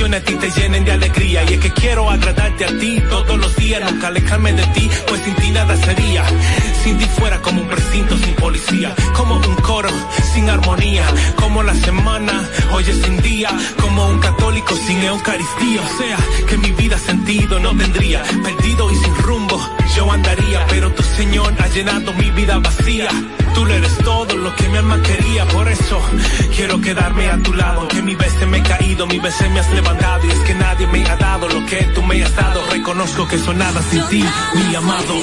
a ti te llenen de alegría. Y es que quiero agradarte a ti todos los días, nunca alejarme de ti, pues sin ti nada sería. Sin ti fuera como un precinto sin policía, como un coro sin armonía, como la semana, hoy es sin día, como un católico sin Eucaristía. O sea, que mi vida sentido no tendría, perdido y sin rumbo, yo andaría, pero tu Señor ha llenado mi vida vacía. Tú eres todo lo que mi alma quería, por eso quiero quedarme a tu lado. Que mi veces me he caído, mi veces me has levantado. Y es que nadie me ha dado lo que tú me has dado. Reconozco que soy nada sin ti, mi amado.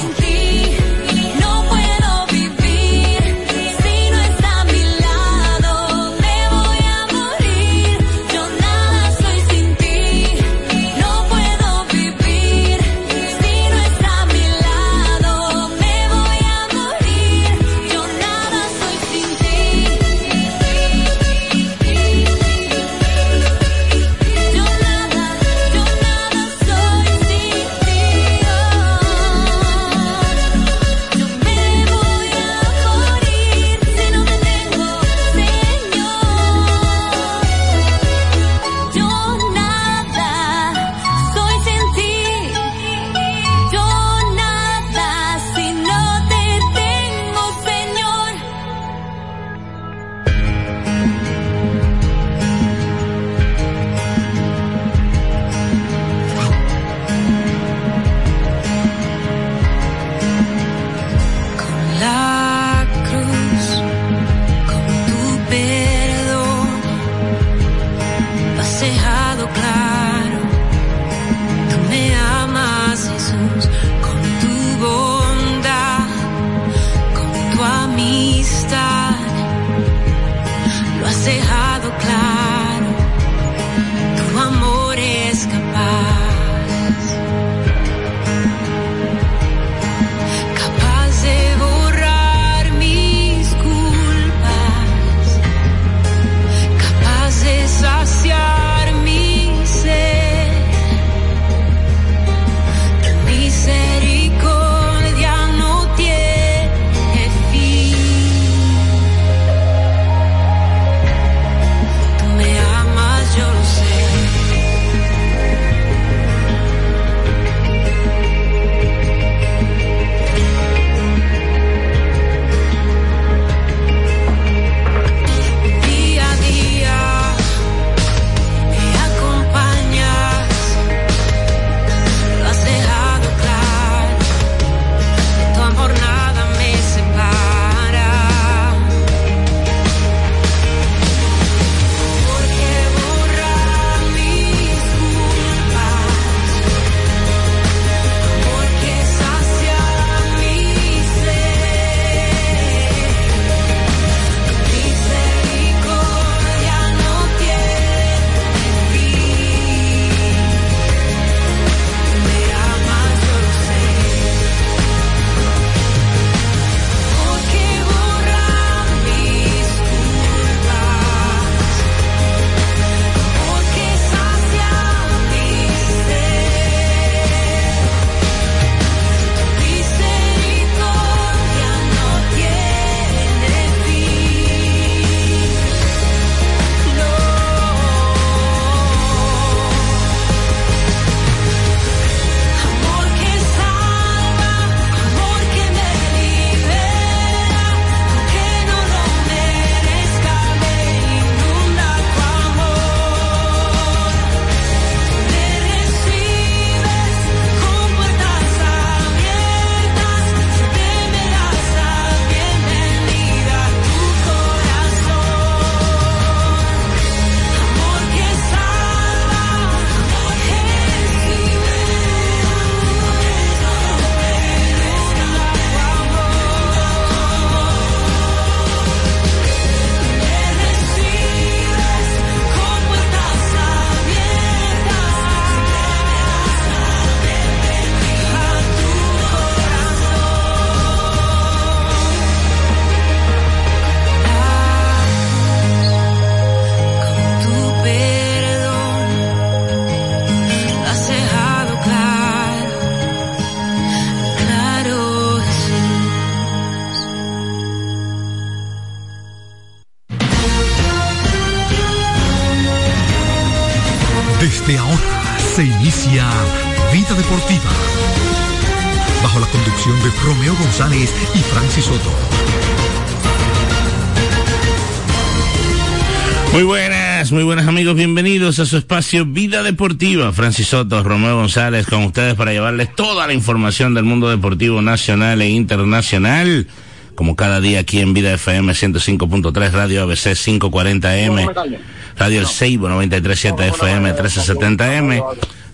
Bienvenidos a su espacio Vida Deportiva. Francis Soto, Romeo González con ustedes para llevarles toda la información del mundo deportivo nacional e internacional como cada día aquí en Vida FM 105.3, Radio ABC 540M, Radio El Seibo 93.7 FM 1370M,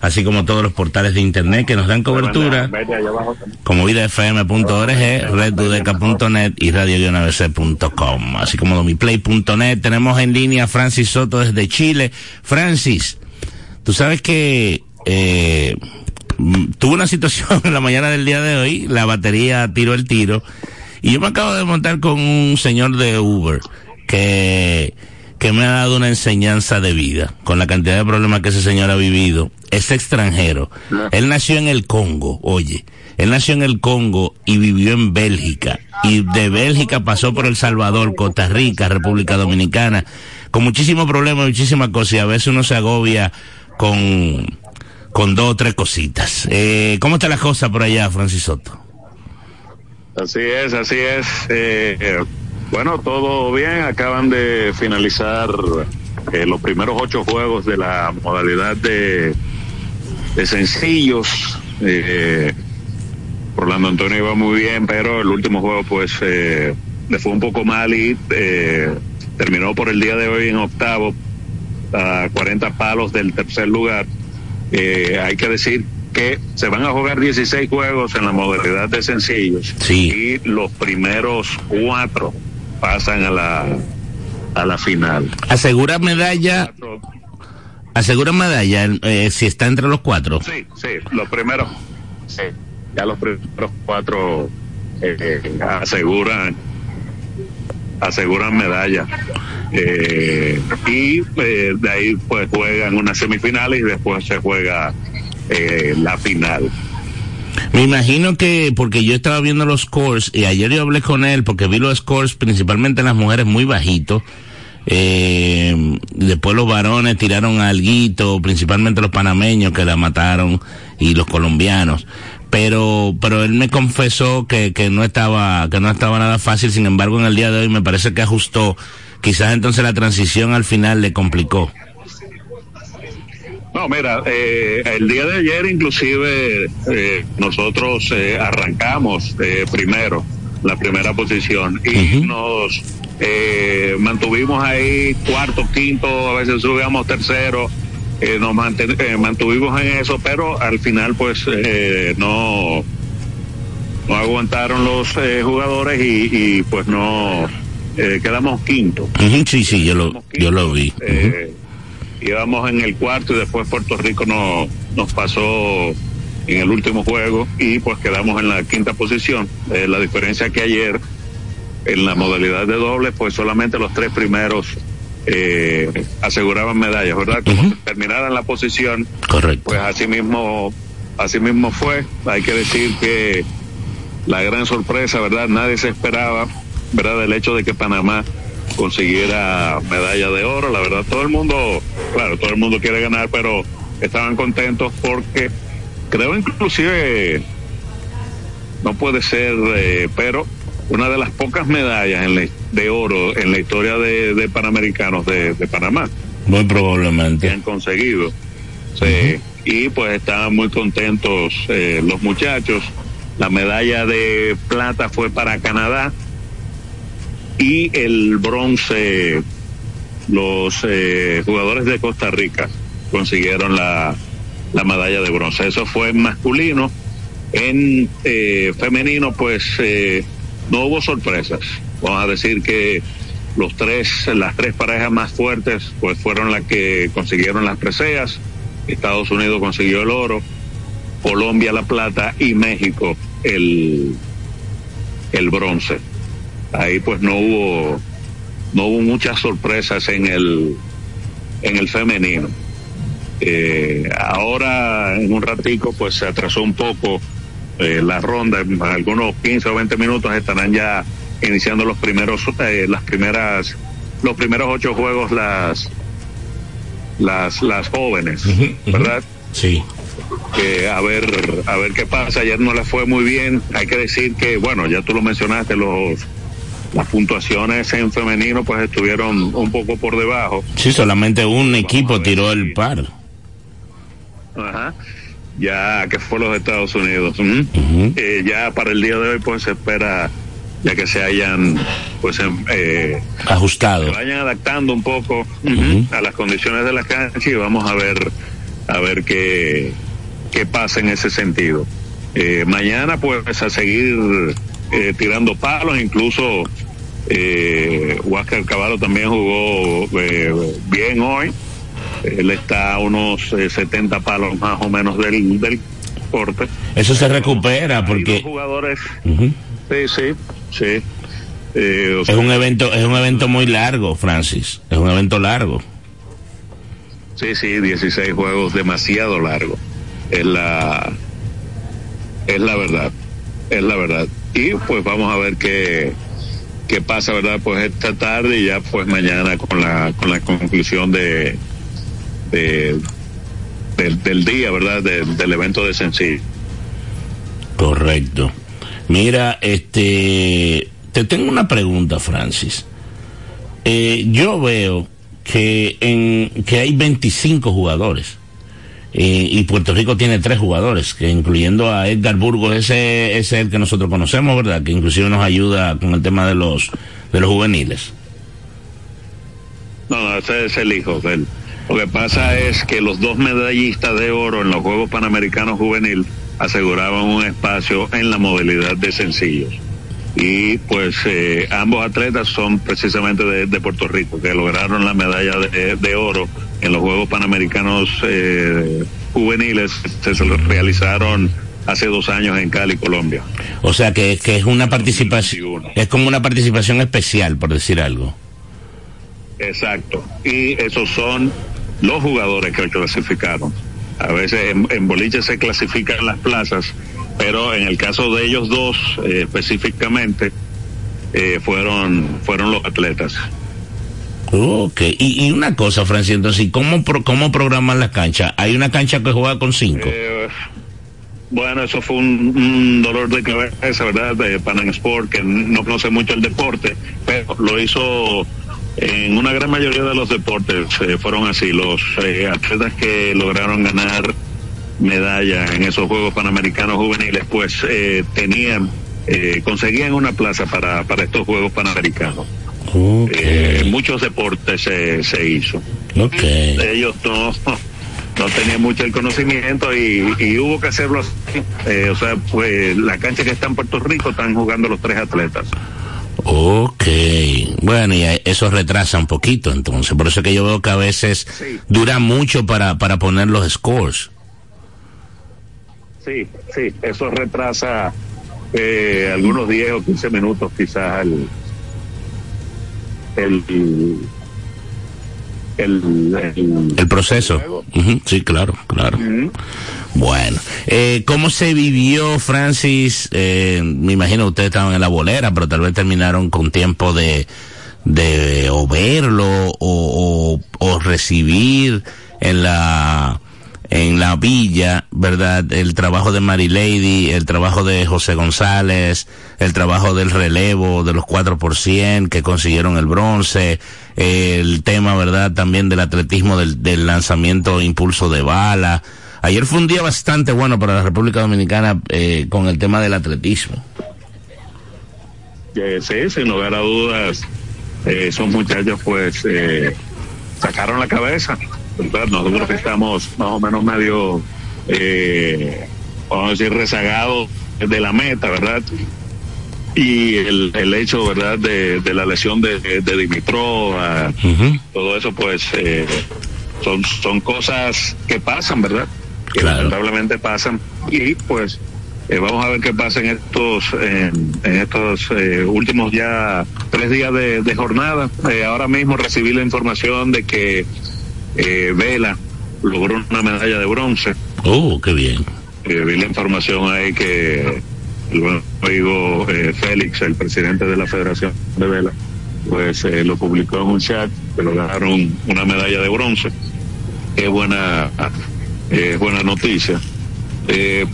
así como todos los portales de internet que nos dan cobertura, como vidafm.org, reddudeca.net y radio-abc.com, así como domiplay.net. Tenemos en línea Francis Soto desde Chile. Francis, tú sabes que eh, tuve una situación en la mañana del día de hoy, la batería tiró el tiro y yo me acabo de montar con un señor de Uber que, que me ha dado una enseñanza de vida con la cantidad de problemas que ese señor ha vivido. Es extranjero. Él nació en el Congo, oye. Él nació en el Congo y vivió en Bélgica. Y de Bélgica pasó por El Salvador, Costa Rica, República Dominicana, con muchísimos problemas, muchísimas cosas. Y a veces uno se agobia con, con dos o tres cositas. Eh, ¿Cómo está la cosa por allá, Francis Soto? Así es, así es. Eh, bueno, todo bien. Acaban de finalizar eh, los primeros ocho juegos de la modalidad de, de sencillos. Eh, Orlando Antonio iba muy bien, pero el último juego pues eh, le fue un poco mal y eh, terminó por el día de hoy en octavo a 40 palos del tercer lugar. Eh, hay que decir que se van a jugar 16 juegos en la modalidad de sencillos sí. y los primeros cuatro pasan a la a la final. Asegura medalla. Asegura medalla eh, si está entre los cuatro. Sí, sí, los primeros. Sí, ya los primeros cuatro eh, aseguran aseguran medalla. Eh, y eh, de ahí pues juegan una semifinal y después se juega eh, la final. Me imagino que, porque yo estaba viendo los scores, y ayer yo hablé con él, porque vi los scores principalmente en las mujeres muy bajitos. Eh, después los varones tiraron alguito, principalmente los panameños que la mataron y los colombianos. Pero, pero él me confesó que, que no estaba, que no estaba nada fácil. Sin embargo, en el día de hoy me parece que ajustó. Quizás entonces la transición al final le complicó. No, mira, eh, el día de ayer inclusive eh, nosotros eh, arrancamos eh, primero, la primera posición, y uh -huh. nos eh, mantuvimos ahí cuarto, quinto, a veces subíamos tercero, nos mantuvimos en eso, pero al final pues no, no aguantaron los jugadores y, y, pues no quedamos quinto. Uh -huh, sí, sí, yo lo, quinto, yo lo vi. Uh -huh íbamos en el cuarto y después Puerto Rico nos, nos pasó en el último juego y pues quedamos en la quinta posición. Eh, la diferencia que ayer en la modalidad de doble pues solamente los tres primeros eh, aseguraban medallas, ¿verdad? Como uh -huh. terminaran la posición, Correcto. pues así mismo, así mismo fue. Hay que decir que la gran sorpresa, ¿verdad? Nadie se esperaba, ¿verdad? El hecho de que Panamá consiguiera medalla de oro. La verdad, todo el mundo, claro, todo el mundo quiere ganar, pero estaban contentos porque creo inclusive, no puede ser, eh, pero una de las pocas medallas en la, de oro en la historia de, de Panamericanos de, de, Panamá. Muy probablemente. Que han conseguido. Sí, uh -huh. Y pues estaban muy contentos eh, los muchachos. La medalla de plata fue para Canadá y el bronce los eh, jugadores de Costa Rica consiguieron la, la, medalla de bronce. Eso fue en masculino. En eh, femenino, pues eh, no hubo sorpresas. Vamos a decir que los tres, las tres parejas más fuertes, pues fueron las que consiguieron las preseas. Estados Unidos consiguió el oro, Colombia la plata y México el, el bronce ahí pues no hubo no hubo muchas sorpresas en el en el femenino eh, ahora en un ratico pues se atrasó un poco eh, la ronda en algunos 15 o 20 minutos estarán ya iniciando los primeros eh, las primeras los primeros ocho juegos las las, las jóvenes, ¿verdad? Sí. Que a ver, a ver qué pasa. Ayer no le fue muy bien. Hay que decir que, bueno, ya tú lo mencionaste, los las puntuaciones en femenino pues estuvieron un poco por debajo. Sí, solamente un equipo tiró el par. Ajá. Ya que fue los Estados Unidos. eh, ya para el día de hoy pues se espera ya que se hayan pues em, eh, ajustado. Se vayan adaptando un poco a las condiciones de la cancha y vamos a ver a ver qué, qué pasa en ese sentido. Eh, mañana pues a seguir eh, tirando palos, incluso eh, Huáscar Caballo también jugó eh, bien hoy. Él está a unos 70 palos más o menos del, del corte. Eso se recupera porque... jugadores... Sí, sí, sí. es un evento es un evento muy largo, Francis. Es un evento largo. Sí, sí, 16 juegos demasiado largo. Es la es la verdad. Es la verdad y pues vamos a ver qué, qué pasa, ¿verdad? Pues esta tarde y ya pues mañana con la, con la conclusión de, de del, día, ¿verdad? del evento de sencillo. Correcto. Mira, este, te tengo una pregunta, Francis. Eh, yo veo que en que hay 25 jugadores y, Puerto Rico tiene tres jugadores, que incluyendo a Edgar Burgos, ese, es el que nosotros conocemos, ¿verdad? Que inclusive nos ayuda con el tema de los, de los juveniles. No, no, ese es el hijo de él. Lo que pasa es que los dos medallistas de oro en los Juegos Panamericanos Juvenil aseguraban un espacio en la modalidad de sencillos. Y pues eh, ambos atletas son precisamente de, Puerto Rico, que lograron la medalla de, de oro en los Juegos Panamericanos eh, Juveniles se, se realizaron hace dos años en Cali, Colombia. O sea que, que es una participación, es como una participación especial, por decir algo. Exacto. Y esos son los jugadores que clasificaron. A veces en, boliche se clasifican las plazas, pero en el caso de ellos dos eh, específicamente eh, fueron fueron los atletas. Ok, y, una cosa, Francis, entonces, ¿cómo, ¿cómo programan la cancha? ¿Hay una cancha que juega con cinco? Eh, bueno, eso fue un, dolor de cabeza, ¿verdad? De Panam Sport, que no conoce mucho el deporte, pero lo hizo en una gran mayoría de los deportes, eh, fueron así. Los eh, atletas que lograron ganar medallas en esos Juegos Panamericanos Juveniles, pues tenían, conseguían una plaza para, para estos Juegos Panamericanos. Eh, muchos deportes se, se hizo. Ellos no, no tenían mucho el conocimiento y, hubo que hacerlo así. Eh, o sea, pues la cancha que está en Puerto Rico están jugando los tres atletas. Ok, bueno, y eso retrasa un poquito entonces, por eso que yo veo que a veces dura mucho para, para poner los scores. Sí, sí, eso retrasa eh, algunos 10 o 15 minutos quizás el, el, el, proceso. Sí, claro, claro. Bueno, eh, ¿cómo se vivió, Francis? Eh, me imagino ustedes estaban en la bolera, pero tal vez terminaron con tiempo de, de o verlo o, o recibir en la en la villa, ¿verdad? El trabajo de Mary Lady, el trabajo de José González, el trabajo del relevo de los 4 por que consiguieron el bronce, el tema, ¿verdad? También del atletismo del, lanzamiento impulso de bala. Ayer fue un día bastante bueno para la República Dominicana eh, con el tema del atletismo. Sí, sin lugar a dudas, eh, esos muchachos pues eh, sacaron la cabeza nosotros estamos más o menos medio, eh, vamos a decir, rezagados de la meta, ¿verdad? Y el, el hecho, ¿verdad?, de, de la lesión de, de, Dimitrov, todo eso, pues, eh, son, son cosas que pasan, ¿verdad? Que lamentablemente pasan. Y, pues, eh, vamos a ver qué pasa en estos en, estos eh, últimos ya tres días de, de jornada. Eh, ahora mismo recibí la información de que eh, Vela logró una medalla de bronce. Oh, qué bien. Eh, vi la información ahí que el buen amigo eh, Félix, el presidente de la Federación de Vela, pues lo publicó en un chat que lograron una medalla de bronce. es buena, eh, buena noticia. Eh,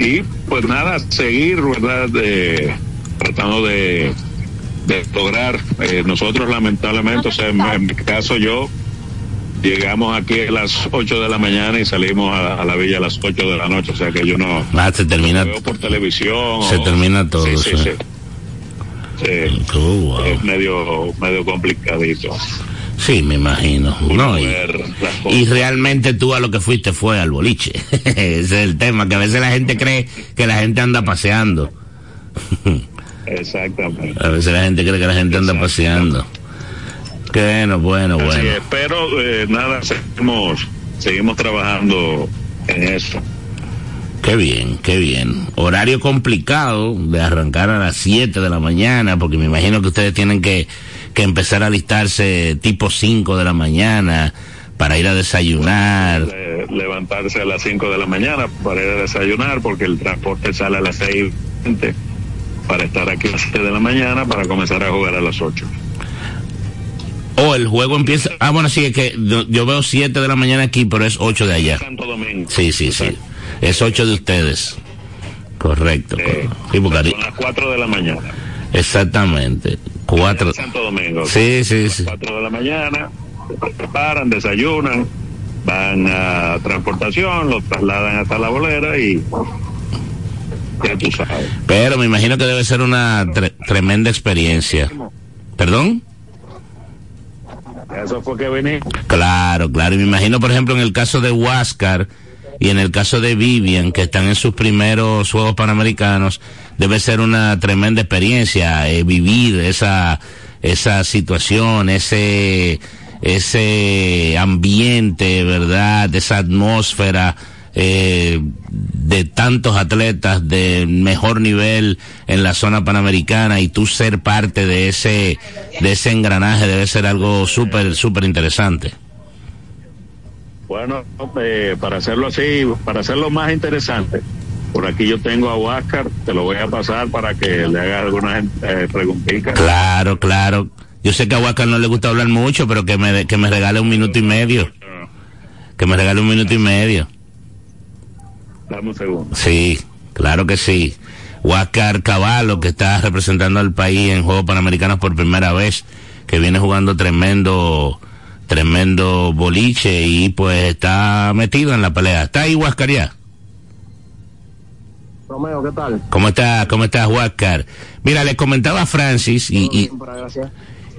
y pues nada, seguir, ¿verdad? tratando de, de lograr. Eh, nosotros lamentablemente, o sea, en, mi caso yo, llegamos aquí a las 8 de la mañana y salimos a, la villa a las 8 de la noche, o sea que yo no... Ah, se termina... veo por televisión. Se termina todo. Sí, sí, sí. Oh, es medio, medio complicadito. Sí, me imagino. No, y, realmente tú a lo que fuiste fue al boliche. Ese es el tema, que a veces la gente cree que la gente anda paseando. Exactamente. A veces la gente cree que la gente anda paseando. Bueno, bueno, bueno. pero eh, nada, seguimos, seguimos trabajando en eso. Qué bien, qué bien. Horario complicado de arrancar a las 7 de la mañana, porque me imagino que ustedes tienen que, que empezar a alistarse tipo 5 de la mañana para ir a desayunar. levantarse a las 5 de la mañana para ir a desayunar, porque el transporte sale a las 6 para estar aquí a las 7 de la mañana para comenzar a jugar a las 8. O el juego empieza. Ah, bueno, sí, es que yo veo 7 de la mañana aquí, pero es 8 de allá. Santo Domingo. Sí, sí, sí. Es 8 de ustedes. Correcto. Eh, son las 4 de la mañana. Exactamente. 4. Santo Domingo. Sí, sí, sí. 4 de la mañana. Se preparan, desayunan, van a transportación, los trasladan hasta la bolera y pero me imagino que debe ser una tremenda experiencia. ¿Perdón? Eso fue que vení. Claro, claro. Y me imagino, por ejemplo, en el caso de Huáscar y en el caso de Vivian, que están en sus primeros Juegos Panamericanos, debe ser una tremenda experiencia eh, vivir esa, esa situación, ese, ese ambiente, ¿verdad? Esa atmósfera eh, de tantos atletas de mejor nivel en la zona panamericana y tú ser parte de ese de ese engranaje debe ser algo súper súper interesante. Bueno, eh, para hacerlo así, para hacerlo más interesante, por aquí yo tengo a Huáscar, te lo voy a pasar para que le haga algunas eh, preguntitas. Claro, claro. Yo sé que a Huáscar no le gusta hablar mucho, pero que me, que me regale un minuto y medio. Que me regale un minuto y medio. Dame un segundo. Sí, claro que sí. Huáscar Caballo, que está representando al país en Juegos Panamericanos por primera vez, que viene jugando tremendo, tremendo boliche y pues está metido en la pelea. ¿Está ahí Huáscar ya? Romeo, ¿qué tal? ¿Cómo está, cómo estás, Huáscar? Mira, le comentaba a Francis y, y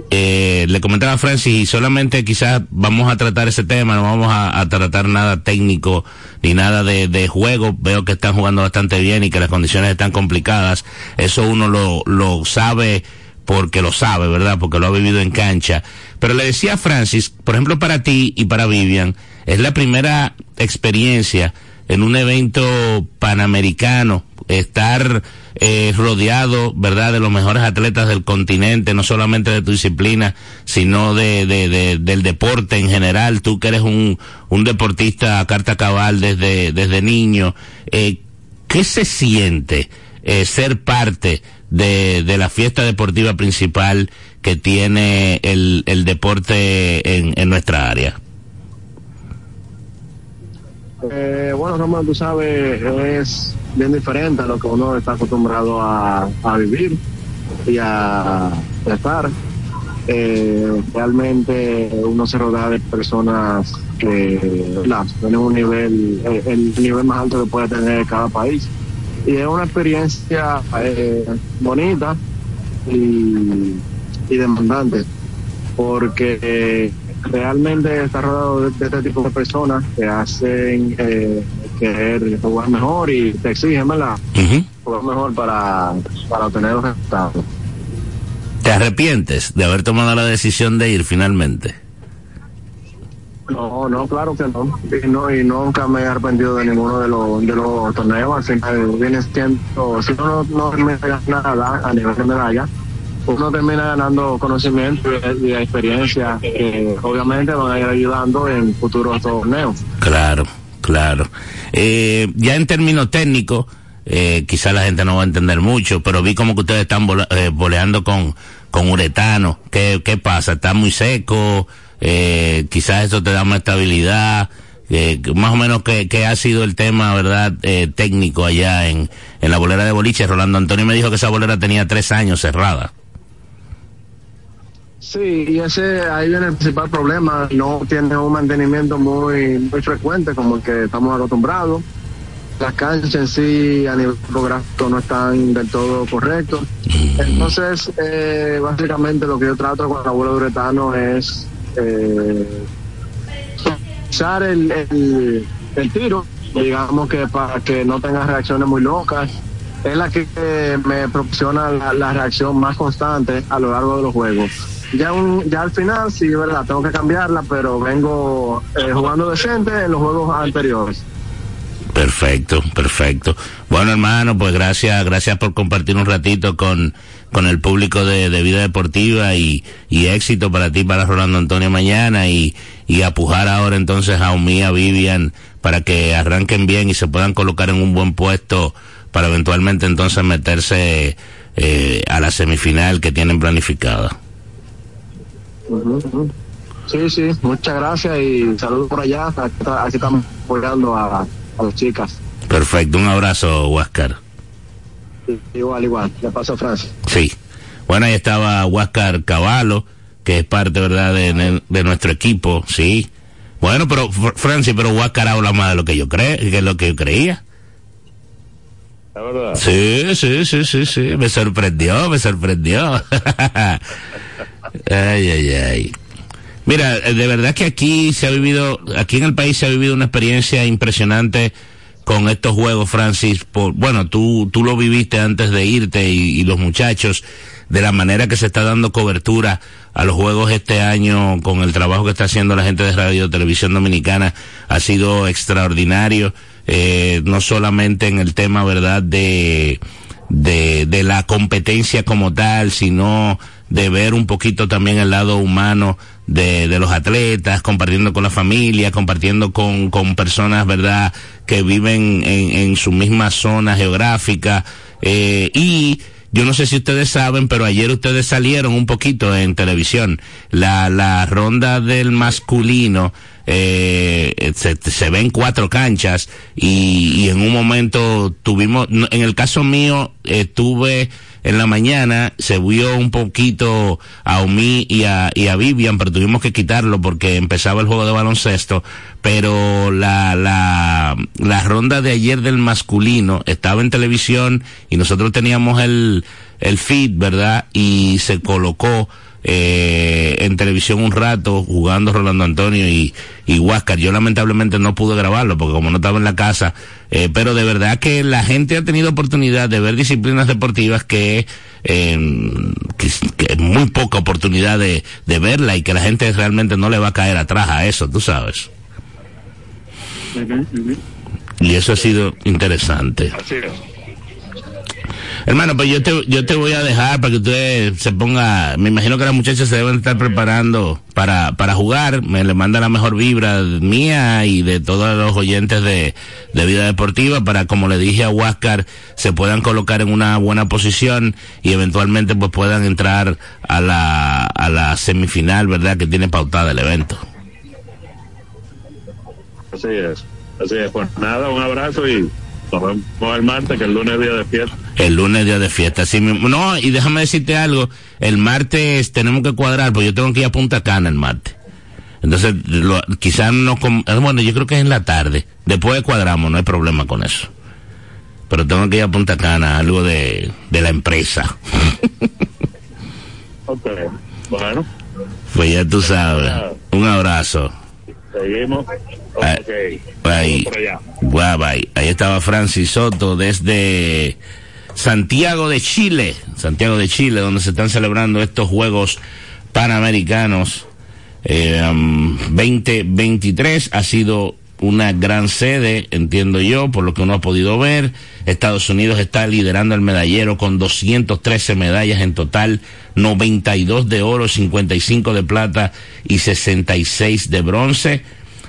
eh, le comentaba a Francis y solamente quizás vamos a tratar ese tema, no vamos a, tratar nada técnico ni nada de, juego. Veo que están jugando bastante bien y que las condiciones están complicadas. Eso uno lo, lo sabe porque lo sabe, ¿verdad? Porque lo ha vivido en cancha. Pero le decía a Francis, por ejemplo, para ti y para Vivian, es la primera experiencia en un evento panamericano, estar eh, rodeado, ¿verdad?, de los mejores atletas del continente, no solamente de tu disciplina, sino de, de, del deporte en general. Tú que eres un, un deportista a carta cabal desde, desde niño, eh, ¿qué se siente eh, ser parte de, de la fiesta deportiva principal que tiene el, el deporte en, en nuestra área? Eh, bueno, Román, tú sabes, es bien diferente a lo que uno está acostumbrado a, vivir y a, estar. Eh, realmente uno se rodea de personas que tienen un nivel, eh, el nivel más alto que puede tener cada país. Y es una experiencia eh, bonita y, y demandante, porque realmente está rodeado de, este tipo de personas que hacen eh, querer jugar mejor y te exigen, ¿verdad? Jugar mejor para, para obtener los resultados. ¿Te arrepientes de haber tomado la decisión de ir finalmente? No, no, claro que no. Y, no, y nunca me he arrepentido de ninguno de los, de los torneos. Así viene siendo, si uno no, no me nada a nivel de medalla, uno termina ganando conocimiento y, experiencia que obviamente van a ir ayudando en futuros torneos. Claro, claro. Eh, ya en términos técnicos, eh, quizás la gente no va a entender mucho, pero vi como que ustedes están eh, boleando con, con uretano. ¿Qué, ¿Qué pasa? ¿Está muy seco? Eh, quizás eso te da más estabilidad. más o menos que, ha sido el tema, ¿verdad? Eh, técnico allá en, en la bolera de boliche. Rolando Antonio me dijo que esa bolera tenía tres años cerrada. Sí, y ese ahí viene el principal problema. No tiene un mantenimiento muy, muy frecuente como el que estamos acostumbrados. Las canchas en sí a nivel fotográfico no están del todo correctos. Entonces, eh, básicamente lo que yo trato con el abuelo uretano es eh, usar el, el, tiro, digamos que para que no tenga reacciones muy locas. Es la que me proporciona la, reacción más constante a lo largo de los juegos. Ya, un, ya al final, sí, verdad, tengo que cambiarla, pero vengo eh, jugando decente en los juegos anteriores. Perfecto, perfecto. Bueno, hermano, pues gracias, gracias por compartir un ratito con, con el público de, Vida Deportiva y, y, éxito para ti, para Rolando Antonio mañana y, y apujar ahora entonces a Umía, Vivian, para que arranquen bien y se puedan colocar en un buen puesto para eventualmente entonces meterse eh, a la semifinal que tienen planificada. Sí, sí, muchas gracias y saludos por allá. Aquí estamos apoyando a a las chicas. Perfecto, un abrazo, Huáscar. igual, igual. Le paso a Francia. Sí. Bueno, ahí estaba Huáscar Caballo, que es parte, ¿verdad?, de, de nuestro equipo, sí. Bueno, pero, Francis, pero Huáscar habla más de lo que yo creo, que es lo que yo creía. ¿La verdad? Sí, sí, sí, sí, sí. Me sorprendió, me sorprendió. ay, ay, ay. Mira, eh, de verdad que aquí se ha vivido, aquí en el país se ha vivido una experiencia impresionante con estos juegos, Francis. Por, bueno, tú, tú lo viviste antes de irte y, los muchachos, de la manera que se está dando cobertura a los juegos este año con el trabajo que está haciendo la gente de Radio Televisión Dominicana ha sido extraordinario, eh, no solamente en el tema, ¿verdad?, de, de, de la competencia como tal, sino de ver un poquito también el lado humano de, de los atletas, compartiendo con la familia, compartiendo con, con personas, ¿verdad?, que viven en, en su misma zona geográfica. Eh, y yo no sé si ustedes saben, pero ayer ustedes salieron un poquito en televisión. La, la ronda del masculino, eh, se, se ven cuatro canchas y, y en un momento tuvimos, en el caso mío, eh, tuve en la mañana se vio un poquito a Omi y a, y a Vivian, pero tuvimos que quitarlo porque empezaba el juego de baloncesto. Pero la, la, la ronda de ayer del masculino estaba en televisión y nosotros teníamos el, el feed, ¿verdad? Y se colocó eh, en televisión un rato jugando Rolando Antonio y, y Huáscar. Yo lamentablemente no pude grabarlo porque como no estaba en la casa, eh, pero de verdad que la gente ha tenido oportunidad de ver disciplinas deportivas que, eh, que, muy poca oportunidad de, de verla y que la gente realmente no le va a caer atrás a eso, tú sabes. Y eso ha sido interesante. Hermano, pues yo te, yo te voy a dejar para que usted se ponga, me imagino que las muchachas se deben estar preparando para, para jugar, me le manda la mejor vibra mía y de todos los oyentes de, de vida deportiva para, como le dije a Huáscar, se puedan colocar en una buena posición y eventualmente pues puedan entrar a la, a la semifinal, ¿verdad? Que tiene pautada el evento. Así es, así es, pues nada, un abrazo y nos vemos el martes, que el lunes es día de fiesta. El lunes día de fiesta, sí. No, y déjame decirte algo. El martes tenemos que cuadrar, porque yo tengo que ir a Punta Cana el martes. Entonces, quizás no... Eh, bueno, yo creo que es en la tarde. Después cuadramos, no hay problema con eso. Pero tengo que ir a Punta Cana, algo de, de la empresa. ok, bueno. Pues ya tú sabes. Un abrazo. Seguimos. Ah, ahí, ahí, ahí estaba Francis Soto desde Santiago de Chile, Santiago de Chile, donde se están celebrando estos Juegos Panamericanos. Eh, 2023. Ha sido una gran sede, entiendo yo, por lo que uno ha podido ver. Estados Unidos está liderando el medallero con 213 medallas en total, 92 de oro, 55 de plata y 66 de bronce.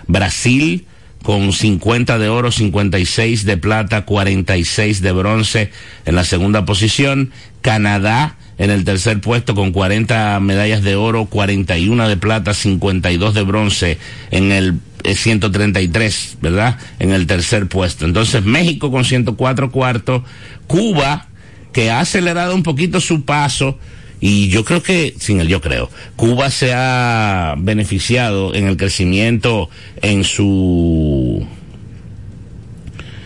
Brasil con 50 de oro, 56 de plata, 46 de bronce en la segunda posición. Canadá en el tercer puesto con 40 medallas de oro, 41 de plata, 52 de bronce en el 133, ¿verdad? En el tercer puesto. Entonces México con 104 cuartos, Cuba que ha acelerado un poquito su paso y yo creo que, sin el yo creo, Cuba se ha beneficiado en el crecimiento en su,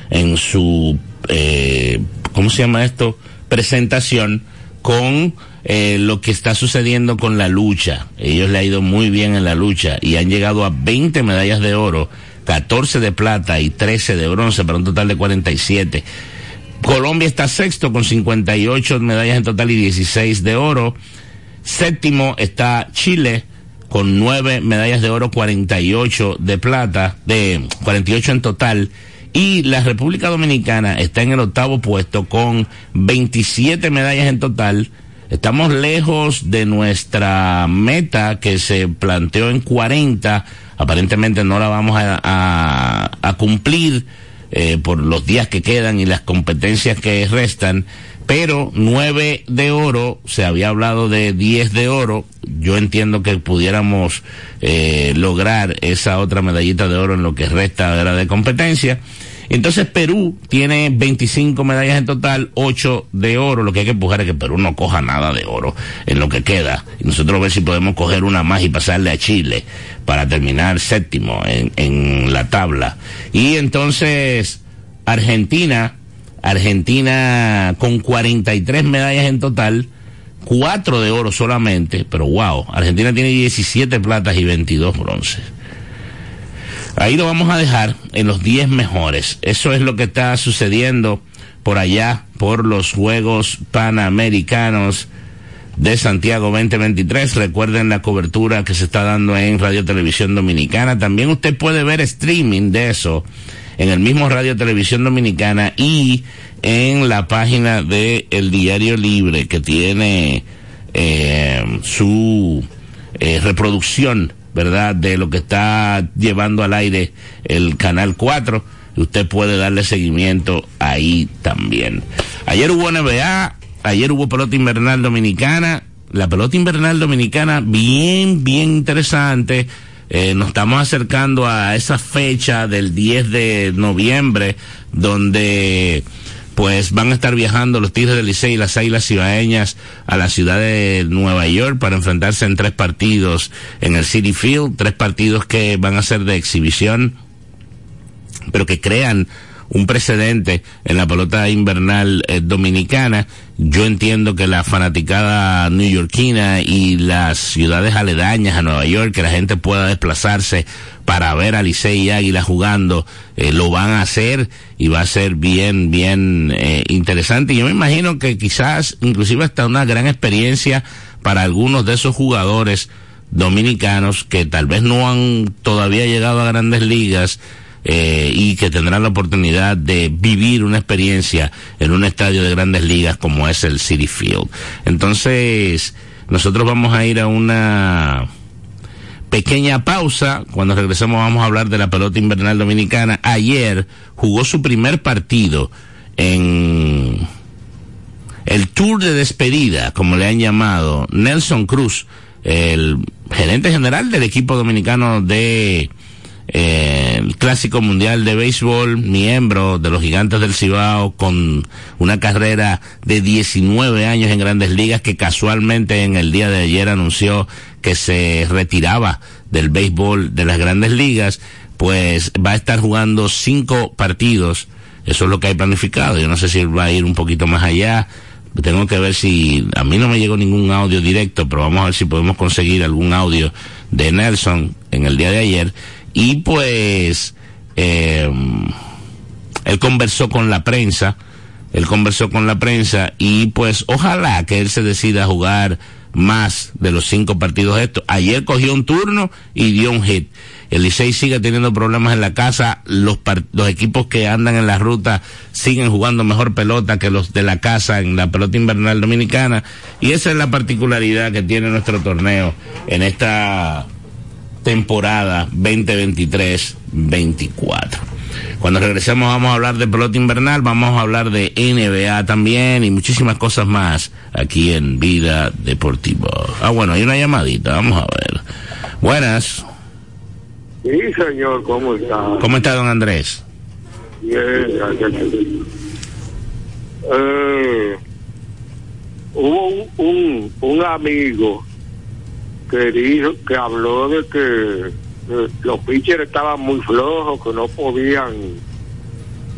en su, eh, ¿cómo se llama esto? Presentación con eh, lo que está sucediendo con la lucha. Ellos le ha ido muy bien en la lucha y han llegado a 20 medallas de oro, 14 de plata y 13 de bronce para un total de 47. Colombia está sexto con 58 medallas en total y 16 de oro. Séptimo está Chile con 9 medallas de oro, 48 de plata, de 48 en total. Y la República Dominicana está en el octavo puesto con 27 medallas en total. Estamos lejos de nuestra meta que se planteó en 40. Aparentemente no la vamos a, cumplir eh, por los días que quedan y las competencias que restan, pero nueve de oro, se había hablado de diez de oro, yo entiendo que pudiéramos eh, lograr esa otra medallita de oro en lo que resta de la de competencia. Entonces Perú tiene 25 medallas en total, 8 de oro. Lo que hay que empujar es que Perú no coja nada de oro en lo que queda. Y nosotros ver si podemos coger una más y pasarle a Chile para terminar séptimo en, en la tabla. Y entonces Argentina, Argentina con 43 medallas en total, 4 de oro solamente, pero wow, Argentina tiene 17 platas y 22 bronces. Ahí lo vamos a dejar en los 10 mejores. Eso es lo que está sucediendo por allá, por los Juegos Panamericanos de Santiago 2023. Recuerden la cobertura que se está dando en Radio Televisión Dominicana. También usted puede ver streaming de eso en el mismo Radio Televisión Dominicana y en la página de El Diario Libre que tiene eh, su eh, reproducción ¿verdad? De lo que está llevando al aire el Canal 4. Usted puede darle seguimiento ahí también. Ayer hubo NBA, ayer hubo pelota invernal dominicana. La pelota invernal dominicana bien, bien interesante. Eh, nos estamos acercando a esa fecha del 10 de noviembre donde pues van a estar viajando los Tigres del Licey y las Águilas Cibaeñas a la ciudad de Nueva York para enfrentarse en tres partidos en el City Field, tres partidos que van a ser de exhibición, pero que crean un precedente en la pelota invernal eh, dominicana. Yo entiendo que la fanaticada neoyorquina y las ciudades aledañas a Nueva York, que la gente pueda desplazarse para ver a Licey y Águila jugando, eh, lo van a hacer y va a ser bien, bien eh, interesante. Y yo me imagino que quizás inclusive hasta una gran experiencia para algunos de esos jugadores dominicanos que tal vez no han todavía llegado a grandes ligas, eh, y que tendrán la oportunidad de vivir una experiencia en un estadio de grandes ligas como es el City Field. Entonces, nosotros vamos a ir a una pequeña pausa. Cuando regresemos vamos a hablar de la pelota invernal dominicana. Ayer jugó su primer partido en el tour de despedida, como le han llamado, Nelson Cruz, el gerente general del equipo dominicano de eh, el Clásico Mundial de Béisbol, miembro de los Gigantes del Cibao, con una carrera de 19 años en grandes ligas, que casualmente en el día de ayer anunció que se retiraba del béisbol de las grandes ligas, pues va a estar jugando cinco partidos. Eso es lo que hay planificado. Yo no sé si va a ir un poquito más allá. Tengo que ver si, a mí no me llegó ningún audio directo, pero vamos a ver si podemos conseguir algún audio de Nelson en el día de ayer y pues eh, él conversó con la prensa, él conversó con la prensa y pues ojalá que él se decida a jugar más de los cinco partidos estos. Ayer cogió un turno y dio un hit. El Licey sigue teniendo problemas en la casa, los, los equipos que andan en la ruta siguen jugando mejor pelota que los de la casa en la pelota invernal dominicana y esa es la particularidad que tiene nuestro torneo en esta temporada 2023-24. Cuando regresemos vamos a hablar de pelota invernal, vamos a hablar de NBA también y muchísimas cosas más aquí en Vida Deportiva. Ah, bueno, hay una llamadita, vamos a ver. Buenas. Sí, señor, ¿cómo está? ¿Cómo está, don Andrés? Bien, gracias. Eh, hubo un, un, un amigo que dijo, que habló de que eh, los pitchers estaban muy flojos, que no podían,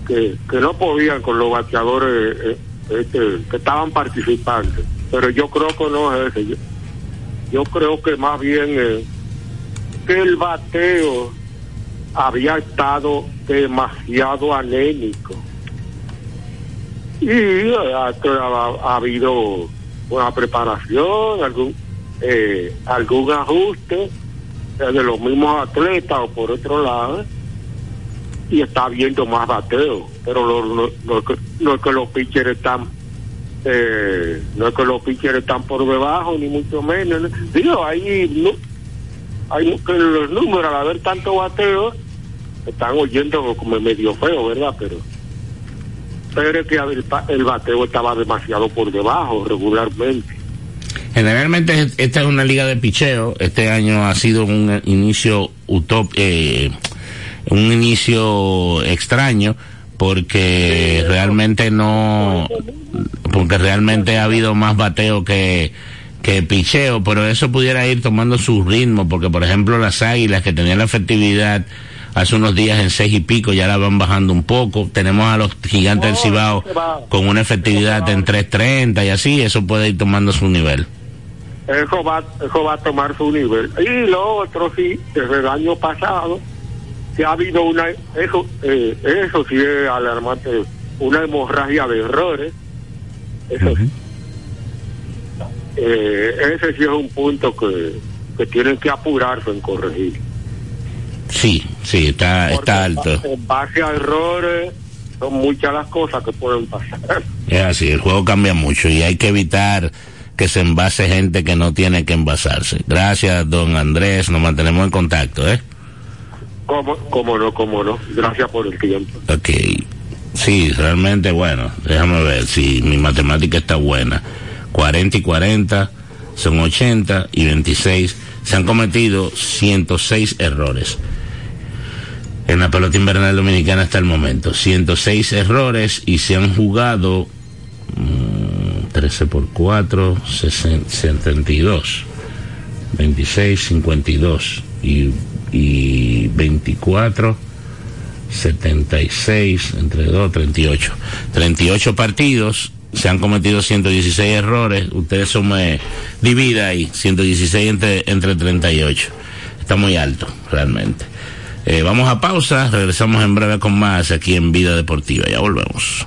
que, que no podían con los bateadores eh, este, que estaban participando. Pero yo creo que no es ese. Yo, yo creo que más bien eh, que el bateo había estado demasiado anémico. Y eh, ha habido una preparación, algún eh, algún ajuste de los mismos atletas o por otro lado y está habiendo más bateo. Pero lo- no es que, no que los pitchers están eh, no es que los pitchers están por debajo ni mucho menos ¿no? digo ahí hay los números al haber tanto bateo están oyendo como medio feo verdad pero pero es que el, el bateo estaba demasiado por debajo regularmente Generalmente esta es una liga de picheo. Este año ha sido un inicio utop, eh, un inicio extraño porque realmente no, porque realmente ha habido más bateo que que picheo, pero eso pudiera ir tomando su ritmo, porque por ejemplo las águilas que tenían la efectividad hace unos días en seis y pico ya la van bajando un poco. Tenemos a los gigantes del Cibao con una efectividad en 3.30 y así, eso puede ir tomando su nivel. Eso va eso va a tomar su nivel y lo otro sí desde el año pasado que ha habido una eso eh, eso sí es alarmante una hemorragia de errores eso sí. Eh, ese sí es un punto que, que tienen que apurarse en corregir Sí, sí, está, está alto. en base a errores son muchas las cosas que pueden pasar Es así, el juego cambia mucho y hay que evitar que se envase gente que no tiene que envasarse. Gracias, don Andrés, nos mantenemos en contacto, ¿eh? cómo, cómo no cómo no gracias por el tiempo Ok. Sí, realmente, bueno, déjame ver si mi matemática está buena. 40 y 40 son 80 y 26. Se han cometido 106 errores. En la pelota invernal dominicana hasta el momento. 106 errores y se han jugado mm, 13 por 4, 60 72. 26, 52 y, y 24. 76 entre 2, 38. 38 partidos, se han cometido 116 errores. Ustedes sume, divida ahí, 116 entre, entre 38. Está muy alto, realmente. Eh, vamos a pausa, regresamos en breve con más aquí en Vida Deportiva. Ya volvemos.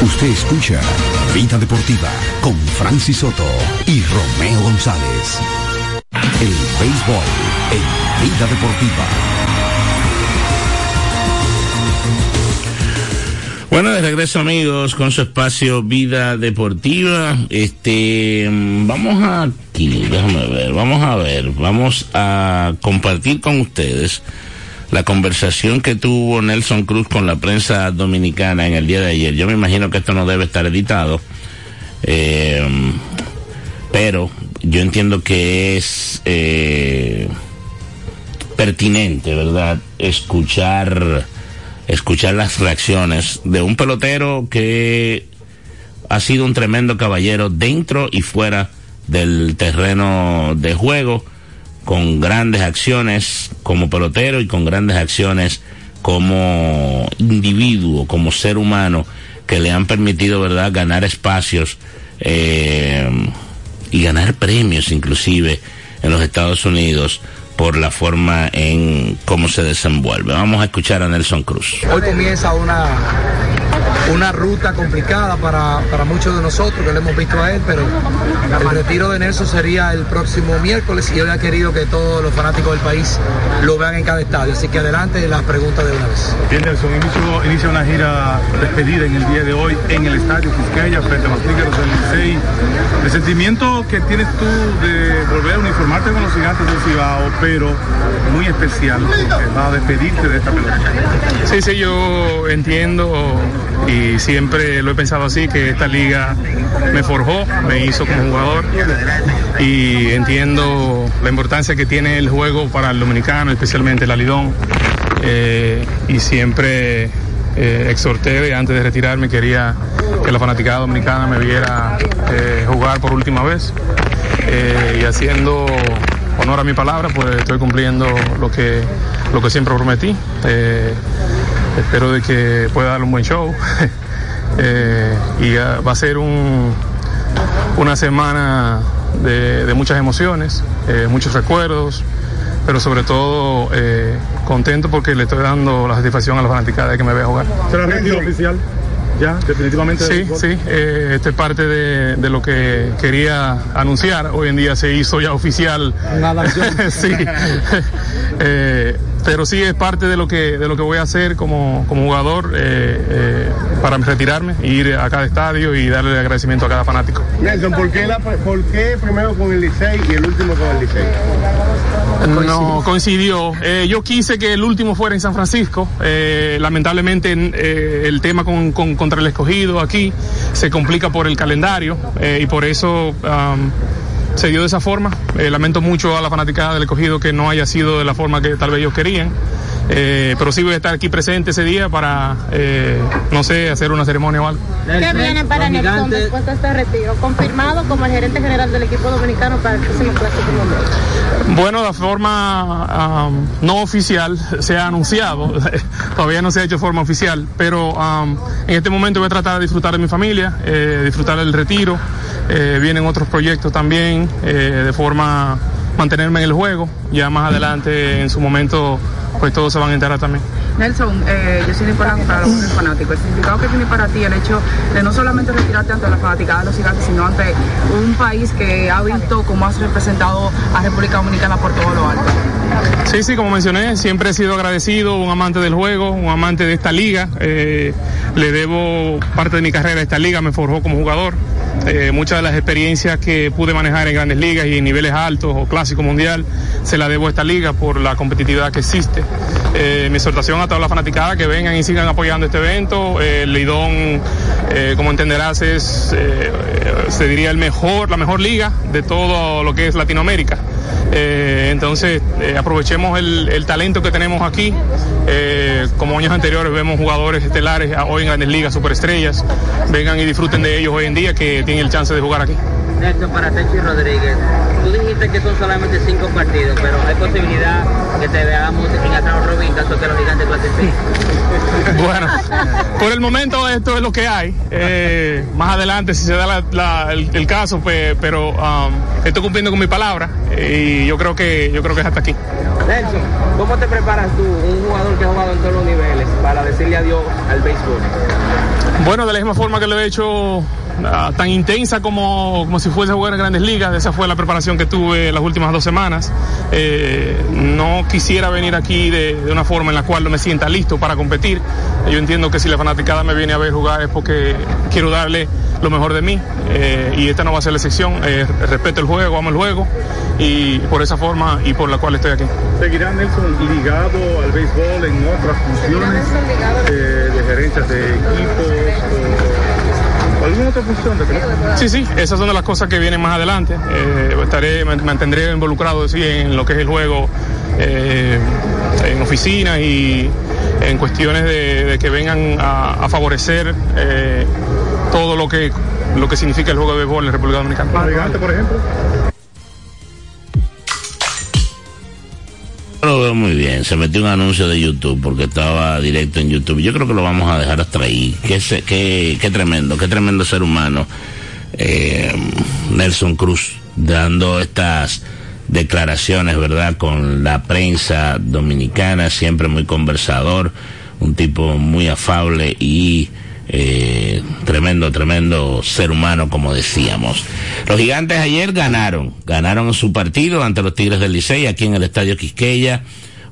Usted escucha Vida Deportiva con Francis Soto y Romeo González. El béisbol en Vida Deportiva. Bueno, de regreso amigos con su espacio Vida Deportiva. Este, vamos aquí, déjame ver, vamos a ver, vamos a compartir con ustedes la conversación que tuvo Nelson Cruz con la prensa dominicana en el día de ayer. Yo me imagino que esto no debe estar editado, eh, pero yo entiendo que es eh, pertinente, ¿verdad? Escuchar, escuchar las reacciones de un pelotero que ha sido un tremendo caballero dentro y fuera del terreno de juego con grandes acciones como pelotero y con grandes acciones como individuo, como ser humano, que le han permitido, ¿verdad?, ganar espacios eh, y ganar premios inclusive en los Estados Unidos por la forma en cómo se desenvuelve. Vamos a escuchar a Nelson Cruz. Hoy comienza una una ruta complicada para, para muchos de nosotros que lo hemos visto a él, pero el retiro de Nelson sería el próximo miércoles y yo había querido que todos los fanáticos del país lo vean en cada estadio. Así que adelante las preguntas de una vez. Bien, Nelson, inicio, inicia una gira despedida en el día de hoy en el estadio Quisqueya frente a los Tigres del Licey. El sentimiento que tienes tú de volver a uniformarte con los gigantes del Cibao, pero muy especial porque va a despedirte de esta pelota. Sí, sí, yo entiendo y siempre lo he pensado así, que esta liga me forjó, me hizo como jugador y entiendo la importancia que tiene el juego para el dominicano, especialmente el alidón. Eh, y siempre eh, exhorté antes de retirarme, quería que la fanaticada dominicana me viera eh, jugar por última vez y haciendo honor a mi palabra, pues estoy cumpliendo lo que, lo que siempre prometí. Espero de que pueda dar un buen show. eh, y va a ser un, una semana de, de muchas emociones, eh, muchos recuerdos, pero sobre todo eh, contento porque le estoy dando la satisfacción a la fanaticada de que me vea jugar. ¿Será retiro oficial? Ya, definitivamente. Sí, sí, eh, este es parte de, de, lo que quería anunciar. Hoy en día se hizo ya oficial. sí. eh, pero sí es parte de lo que de lo que voy a hacer como, como jugador eh, eh, para retirarme, ir a cada estadio y darle agradecimiento a cada fanático. Nelson, ¿por qué, la, ¿por qué primero con el Licey y el último con el Licey? No, coincidió. Eh, yo quise que el último fuera en San Francisco. lamentablemente el tema con, con, contra el escogido aquí se complica por el calendario y por eso... Um, se dio de esa forma. Eh, lamento mucho a la fanaticada del escogido que no haya sido de la forma que tal vez ellos querían. Eh, pero sí voy a estar aquí presente ese día para, eh, no sé, hacer una ceremonia o algo. ¿Qué viene para Nelson después de este retiro? ¿Confirmado como el gerente general del equipo dominicano para el próximo clásico mundial? Bueno, la forma um, no oficial se ha anunciado, todavía no se ha hecho de forma oficial, pero um, en este momento voy a tratar de disfrutar de mi familia, eh, disfrutar del retiro. Eh, vienen otros proyectos también eh, de forma mantenerme en el juego. Ya más adelante, en su momento, pues todos se van a enterar también. Nelson, eh, yo soy importante para los fanáticos. El significado que tiene para ti el hecho de no solamente retirarte ante la fanaticada de los gigantes, sino ante un país que ha visto cómo has representado a República Dominicana por todo lo alto. Sí, sí, como mencioné, siempre he sido agradecido, un amante del juego, un amante de esta liga. Eh, le debo parte de mi carrera a esta liga, me forjó como jugador. Eh, muchas de las experiencias que pude manejar en grandes ligas y en niveles altos o clásico mundial se la debo a esta liga por la competitividad que existe. Eh, mi exhortación a toda la fanaticada que vengan y sigan apoyando este evento. Eh, Lidón, como entenderás, es, se diría el mejor, la mejor liga de todo lo que es Latinoamérica. Eh, entonces, eh, aprovechemos el, el, talento que tenemos aquí. Eh, como años anteriores vemos jugadores estelares hoy en grandes ligas, superestrellas. Vengan y disfruten de ellos hoy en día que tienen el chance de jugar aquí. Néstor, para Techi Rodríguez, tú dijiste que son solamente cinco partidos, pero hay posibilidad que te veamos en el Robin caso que los gigantes clasifiquen. bueno, por el momento esto es lo que hay. Eh, más adelante, si se da la, la, el, el, caso, pues, pero um, estoy cumpliendo con mi palabra y yo creo que yo creo que es hasta aquí. Nelson, ¿cómo te preparas tú, un jugador que ha jugado en todos los niveles, para decirle adiós al béisbol? Bueno, de la misma forma que lo he hecho Uh, tan intensa como, como si fuese a jugar en grandes ligas. Esa fue la preparación que tuve las últimas dos semanas. Eh, no quisiera venir aquí de, de, una forma en la cual no me sienta listo para competir. Yo entiendo que si la fanaticada me viene a ver jugar es porque quiero darle lo mejor de mí eh, y esta no va a ser la excepción. Eh, respeto el juego, amo el juego y por esa forma y por la cual estoy aquí. ¿Seguirá Nelson ligado al béisbol en otras funciones de gerencias de equipos? ¿Alguna otra función de Sí, sí, esas son de las cosas que vienen más adelante. Eh, estaré, me mantendré involucrado sí, en lo que es el juego, eh, en oficinas y en cuestiones de, de que vengan a, a favorecer eh, todo lo que, lo que significa el juego de béisbol en República Dominicana. Por ejemplo. Lo veo muy bien. Se metió un anuncio de YouTube porque estaba directo en YouTube. Yo creo que lo vamos a dejar hasta ahí. Qué, qué, qué tremendo, qué tremendo ser humano. Eh, Nelson Cruz dando estas declaraciones, ¿verdad? Con la prensa dominicana, siempre muy conversador, un tipo muy afable y eh, tremendo, tremendo ser humano, como decíamos. Los gigantes ayer ganaron, ganaron su partido ante los Tigres del Licey aquí en el Estadio Quisqueya,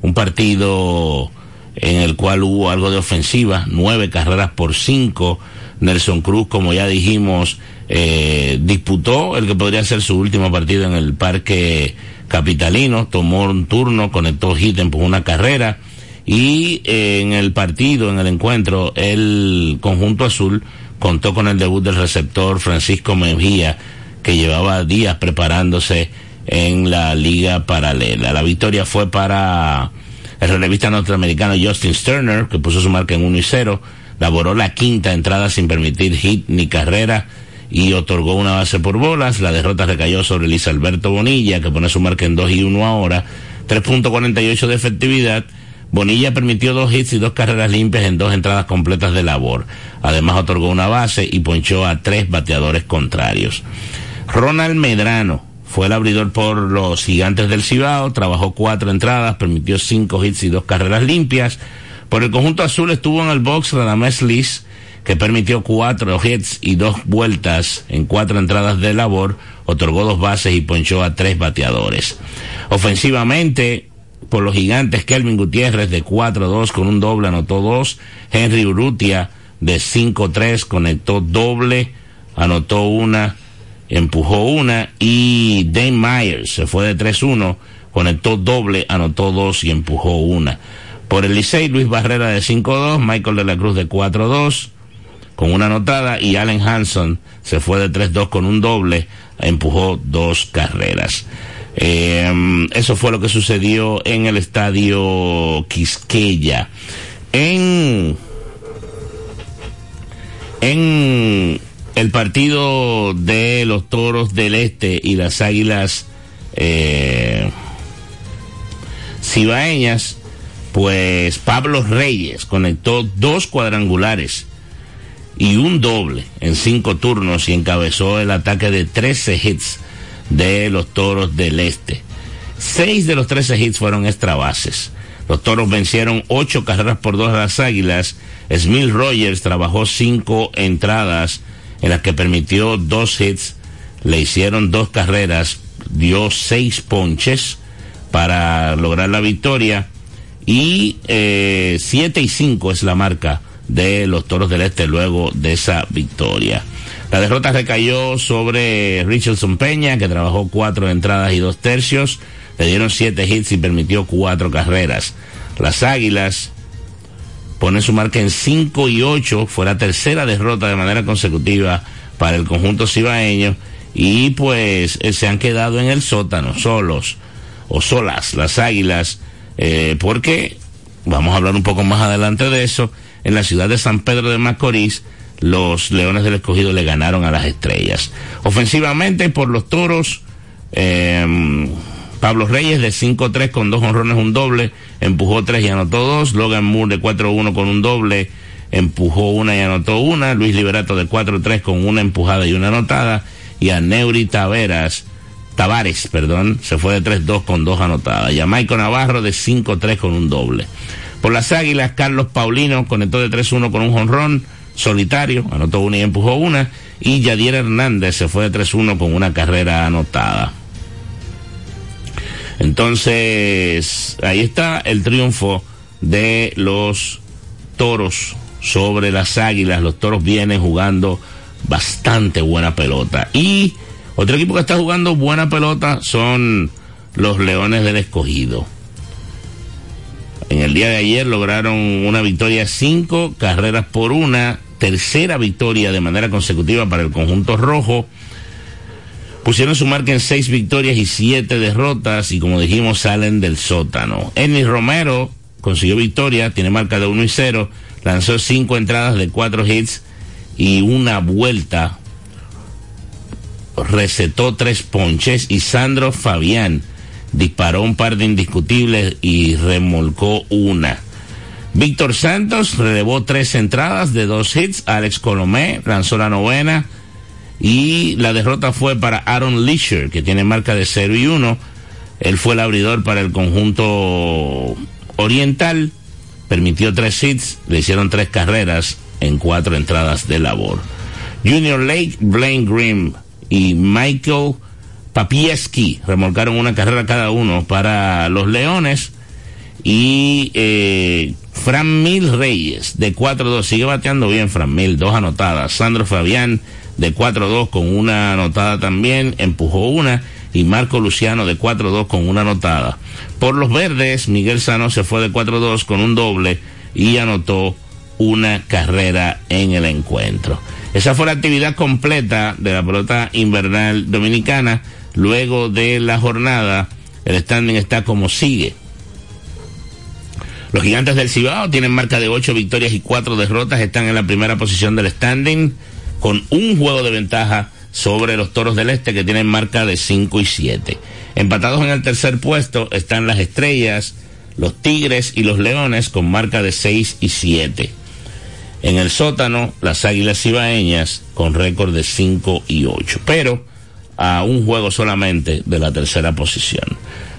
un partido en el cual hubo algo de ofensiva, nueve carreras por cinco. Nelson Cruz, como ya dijimos, eh, disputó el que podría ser su último partido en el Parque Capitalino, tomó un turno, conectó hit, empujó una carrera y eh, en el partido, en el encuentro, el conjunto azul contó con el debut del receptor Francisco Mejía, que llevaba días preparándose en la liga paralela. La victoria fue para el relevista norteamericano Justin Sterner, que puso su marca en 1 y 0, laboró la quinta entrada sin permitir hit ni carrera y otorgó una base por bolas. La derrota recayó sobre Luis Alberto Bonilla, que pone su marca en 2 y 1 ahora, 3.48 de efectividad Bonilla permitió dos hits y dos carreras limpias en dos entradas completas de labor. Además otorgó una base y ponchó a tres bateadores contrarios. Ronald Medrano fue el abridor por los gigantes del Cibao, trabajó cuatro entradas, permitió cinco hits y dos carreras limpias. Por el conjunto azul estuvo en el box Radamés Liz, que permitió cuatro hits y dos vueltas en cuatro entradas de labor, otorgó dos bases y ponchó a tres bateadores. Ofensivamente, por los gigantes Kelvin Gutiérrez de 4-2 con un doble anotó dos. Henry Urrutia de 5-3 conectó doble, anotó una, empujó una. Y Dane Myers se fue de 3-1, conectó doble, anotó dos y empujó una. Por el Licey, Luis Barrera de 5-2, Michael de la Cruz de 4-2 con una anotada y Allen Hanson se fue de 3-2 con un doble, empujó dos carreras. Eh, eso fue lo que sucedió en el estadio Quisqueya. En, en el partido de los Toros del Este y las Águilas eh, Cibaeñas, pues Pablo Reyes conectó dos cuadrangulares y un doble en cinco turnos y encabezó el ataque de 13 hits de los toros del este. Seis de los trece hits fueron extra bases. Los toros vencieron ocho carreras por dos a las águilas. Smith Rogers trabajó cinco entradas en las que permitió dos hits. Le hicieron dos carreras, dio seis ponches para lograr la victoria. Y eh, siete y cinco es la marca de los toros del este luego de esa victoria. La derrota recayó sobre Richardson Peña, que trabajó cuatro entradas y dos tercios. Le dieron siete hits y permitió cuatro carreras. Las Águilas ponen su marca en cinco y ocho. Fue la tercera derrota de manera consecutiva para el conjunto cibaeño. Y pues se han quedado en el sótano solos. o solas las águilas, eh, porque vamos a hablar un poco más adelante de eso. En la ciudad de San Pedro de Macorís, los Leones del Escogido le ganaron a las estrellas. Ofensivamente, por los toros, eh, Pablo Reyes de 5-3 con dos honrones, un doble, empujó tres y anotó dos. Logan Moore de 4-1 con un doble, empujó una y anotó una. Luis Liberato de 4-3 con una empujada y una anotada. Y a Neuri Taveras, Tavares, perdón, se fue de 3-2 con dos anotadas. Y a Maico Navarro de 5-3 con un doble. Por las Águilas, Carlos Paulino conectó de 3-1 con un jonrón solitario, anotó una y empujó una. Y Yadier Hernández se fue de 3-1 con una carrera anotada. Entonces, ahí está el triunfo de los toros sobre las águilas. Los toros vienen jugando bastante buena pelota. Y otro equipo que está jugando buena pelota son los Leones del Escogido. En el día de ayer lograron una victoria, cinco carreras por una, tercera victoria de manera consecutiva para el conjunto rojo pusieron su marca en seis victorias y siete derrotas y como dijimos salen del sótano. Ennis Romero consiguió victoria, tiene marca de 1 y 0, lanzó cinco entradas de cuatro hits y una vuelta, recetó tres ponches y Sandro Fabián disparó un par de indiscutibles y remolcó una. Víctor Santos relevó tres entradas de dos hits, Alex Colomé lanzó la novena, y la derrota fue para Aaron Leisure, que tiene marca de 0 y 1. Él fue el abridor para el conjunto oriental, permitió tres hits, le hicieron tres carreras en cuatro entradas de labor. Junior Lake, Blaine Grimm y Michael Papieski remolcaron una carrera cada uno para los Leones y eh, Fran Mil Reyes de 4-2 sigue bateando bien Fran Mil, dos anotadas. Sandro Fabián de 4-2 con una anotada también, empujó una y Marco Luciano de 4-2 con una anotada. Por los verdes, Miguel Sano se fue de 4-2 con un doble y anotó una carrera en el encuentro. Esa fue la actividad completa de la pelota invernal dominicana. Luego de la jornada, el standing está como sigue. Los gigantes del Cibao tienen marca de 8 victorias y 4 derrotas, están en la primera posición del standing con un juego de ventaja sobre los Toros del Este que tienen marca de 5 y 7. Empatados en el tercer puesto están las Estrellas, los Tigres y los Leones con marca de 6 y 7. En el sótano, las Águilas Ibaeñas con récord de 5 y 8, pero a un juego solamente de la tercera posición.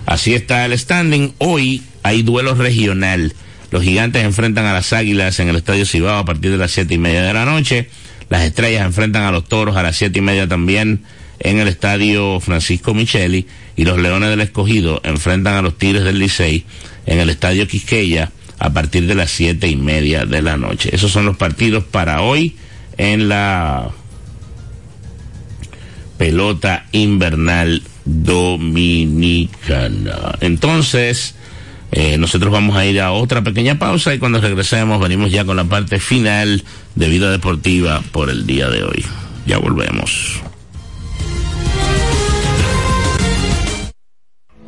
Así está el standing. Hoy hay duelo regional. Los gigantes enfrentan a las Águilas en el Estadio Cibao a partir de las siete y media de la noche. Las estrellas enfrentan a los toros a las siete y media también en el estadio Francisco Micheli y los Leones del Escogido enfrentan a los Tigres del Licey en el estadio Quisqueya a partir de las siete y media de la noche. Esos son los partidos para hoy en la pelota invernal dominicana. Entonces, eh, nosotros vamos a ir a otra pequeña pausa y cuando regresemos venimos ya con la parte final de vida deportiva por el día de hoy. Ya volvemos.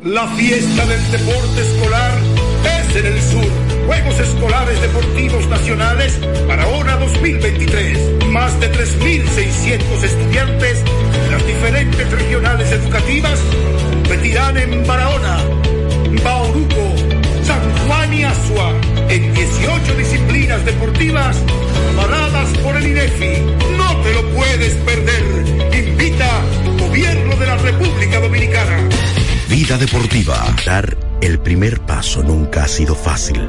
La fiesta del deporte escolar es en el sur. Juegos Escolares Deportivos Nacionales para ahora 2023. Más de 3.600 estudiantes diferentes regionales educativas competirán en Barahona, Bauruco, San Juan y Asua en 18 disciplinas deportivas avaladas por el INEFI. No te lo puedes perder. Invita Gobierno de la República Dominicana. Vida deportiva. Dar el primer paso nunca ha sido fácil,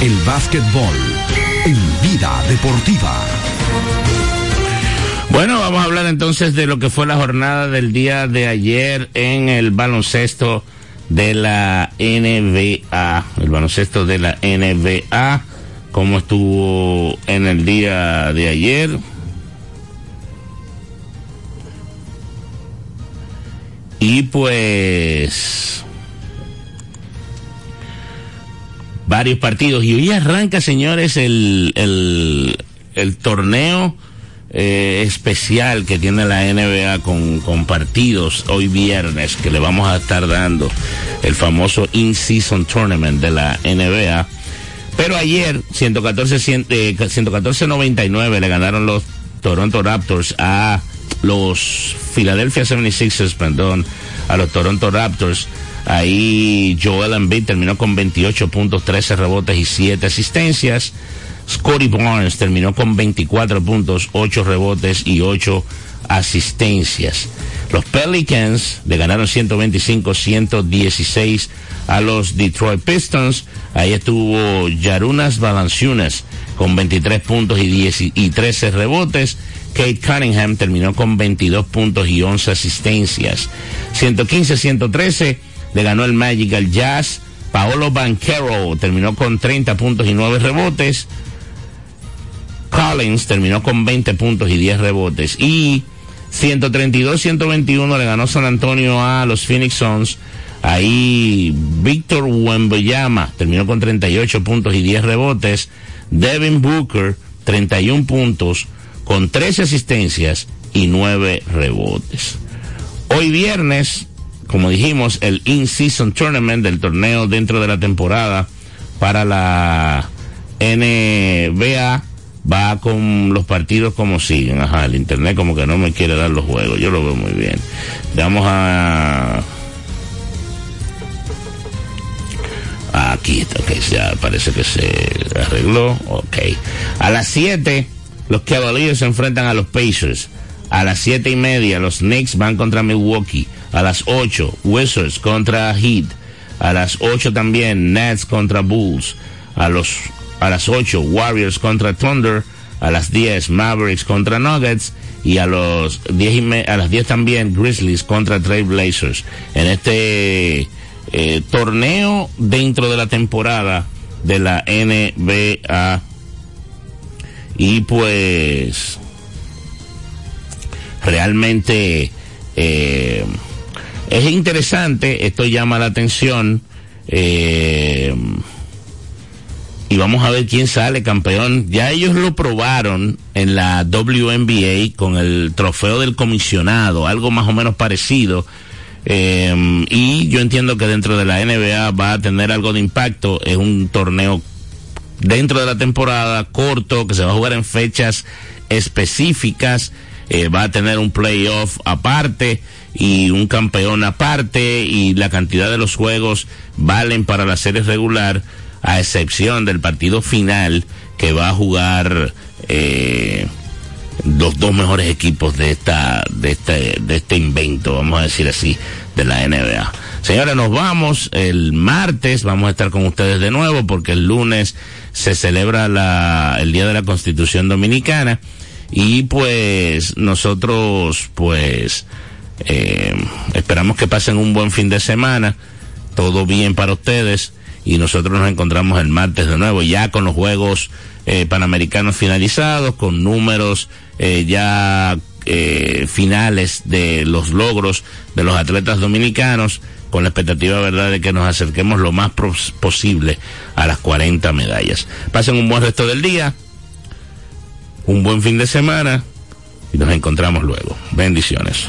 El básquetbol en vida deportiva. Bueno, vamos a hablar entonces de lo que fue la jornada del día de ayer en el baloncesto de la NBA. El baloncesto de la NBA, cómo estuvo en el día de ayer. Y pues varios partidos. Y hoy arranca, señores, el, el, torneo eh, especial que tiene la NBA con, partidos hoy viernes que le vamos a estar dando el famoso In-Season Tournament de la NBA. Pero ayer, 114-99 le ganaron los Toronto Raptors a los Philadelphia 76ers, perdón, a los Toronto Raptors. Ahí Joel Embiid terminó con 28 puntos, 13 rebotes y 7 asistencias. Scotty Barnes terminó con 24 puntos, 8 rebotes y 8 asistencias. Los Pelicans le ganaron 125-116 a los Detroit Pistons. Ahí estuvo Yarunas Valanciunas con 23 puntos y, 10 y 13 rebotes. Kate Cunningham terminó con 22 puntos y 11 asistencias. 115-113 le ganó el Magic al Jazz. Paolo Banquero terminó con 30 puntos y 9 rebotes. Collins terminó con 20 puntos y 10 rebotes. Y 132-121 le ganó San Antonio a los Phoenix Suns. Ahí Víctor Wembanyama terminó con 38 puntos y 10 rebotes. Devin Booker 31 puntos con 13 asistencias y 9 rebotes. Hoy viernes, como dijimos, el In-Season Tournament del torneo dentro de la temporada para la NBA va con los partidos como siguen. Ajá, el internet como que no me quiere dar los juegos. Yo lo veo muy bien. Vamos a... Aquí está, ya parece que se arregló. Ok. A las 7, los Cavaliers se enfrentan a los Pacers. A las siete y media, los Knicks van contra Milwaukee. A las 8, Wizards contra Heat. A las 8 también, Nets contra Bulls. A los a las 8 Warriors contra Thunder, a las 10 Mavericks contra Nuggets y a los 10 y me, a las 10 también Grizzlies contra Trail Blazers. En este eh, torneo dentro de la temporada de la NBA y pues realmente eh, es interesante, esto llama la atención. Eh, y vamos a ver quién sale campeón. Ya ellos lo probaron en la WNBA con el trofeo del comisionado, algo más o menos parecido. Eh, y yo entiendo que dentro de la NBA va a tener algo de impacto. Es un torneo dentro de la temporada corto que se va a jugar en fechas específicas. Eh, va a tener un playoff aparte y un campeón aparte y la cantidad de los juegos valen para la serie regular a excepción del partido final que va a jugar eh, los dos mejores equipos de esta de este de este invento vamos a decir así de la NBA señores nos vamos el martes vamos a estar con ustedes de nuevo porque el lunes se celebra la, el día de la Constitución Dominicana y pues nosotros pues eh, esperamos que pasen un buen fin de semana todo bien para ustedes y nosotros nos encontramos el martes de nuevo ya con los Juegos eh, Panamericanos finalizados, con números eh, ya eh, finales de los logros de los atletas dominicanos, con la expectativa verdad de que nos acerquemos lo más posible a las 40 medallas. Pasen un buen resto del día, un buen fin de semana y nos encontramos luego. Bendiciones.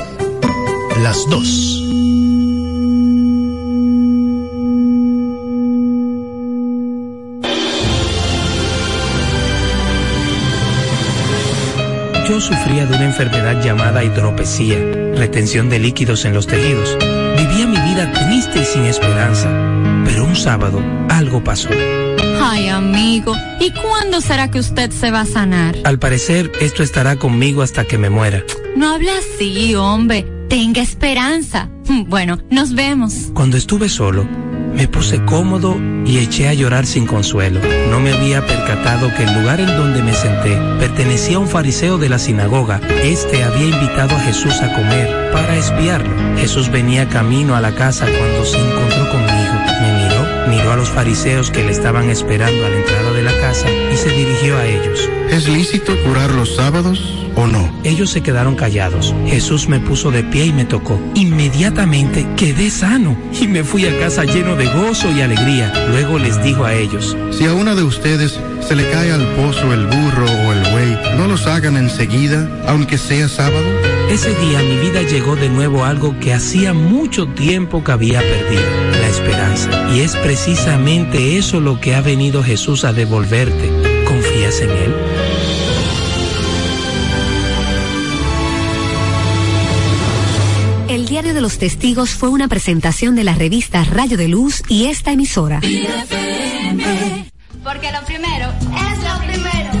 las dos. Yo sufría de una enfermedad llamada hidropesía, retención de líquidos en los tejidos. Vivía mi vida triste y sin esperanza, pero un sábado algo pasó. Ay, amigo, ¿y cuándo será que usted se va a sanar? Al parecer, esto estará conmigo hasta que me muera. No habla así, hombre. Tenga esperanza. Bueno, nos vemos. Cuando estuve solo, me puse cómodo y eché a llorar sin consuelo. No me había percatado que el lugar en donde me senté pertenecía a un fariseo de la sinagoga. Este había invitado a Jesús a comer para espiarlo. Jesús venía camino a la casa cuando se encontró conmigo. Me miró, miró a los fariseos que le estaban esperando a la entrada de la casa y se dirigió a ellos. ¿Es lícito curar los sábados? o no? Ellos se quedaron callados. Jesús me puso de pie y me tocó. Inmediatamente quedé sano y me fui a casa lleno de gozo y alegría. Luego les dijo a ellos, Si a una de ustedes se le cae al pozo el burro o el buey, ¿no los hagan enseguida, aunque sea sábado? Ese día mi vida llegó de nuevo algo que hacía mucho tiempo que había perdido, la esperanza. Y es precisamente eso lo que ha venido Jesús a devolverte. ¿Confías en Él? Diario de los Testigos fue una presentación de la revista Rayo de Luz y esta emisora. Porque lo primero es lo primero.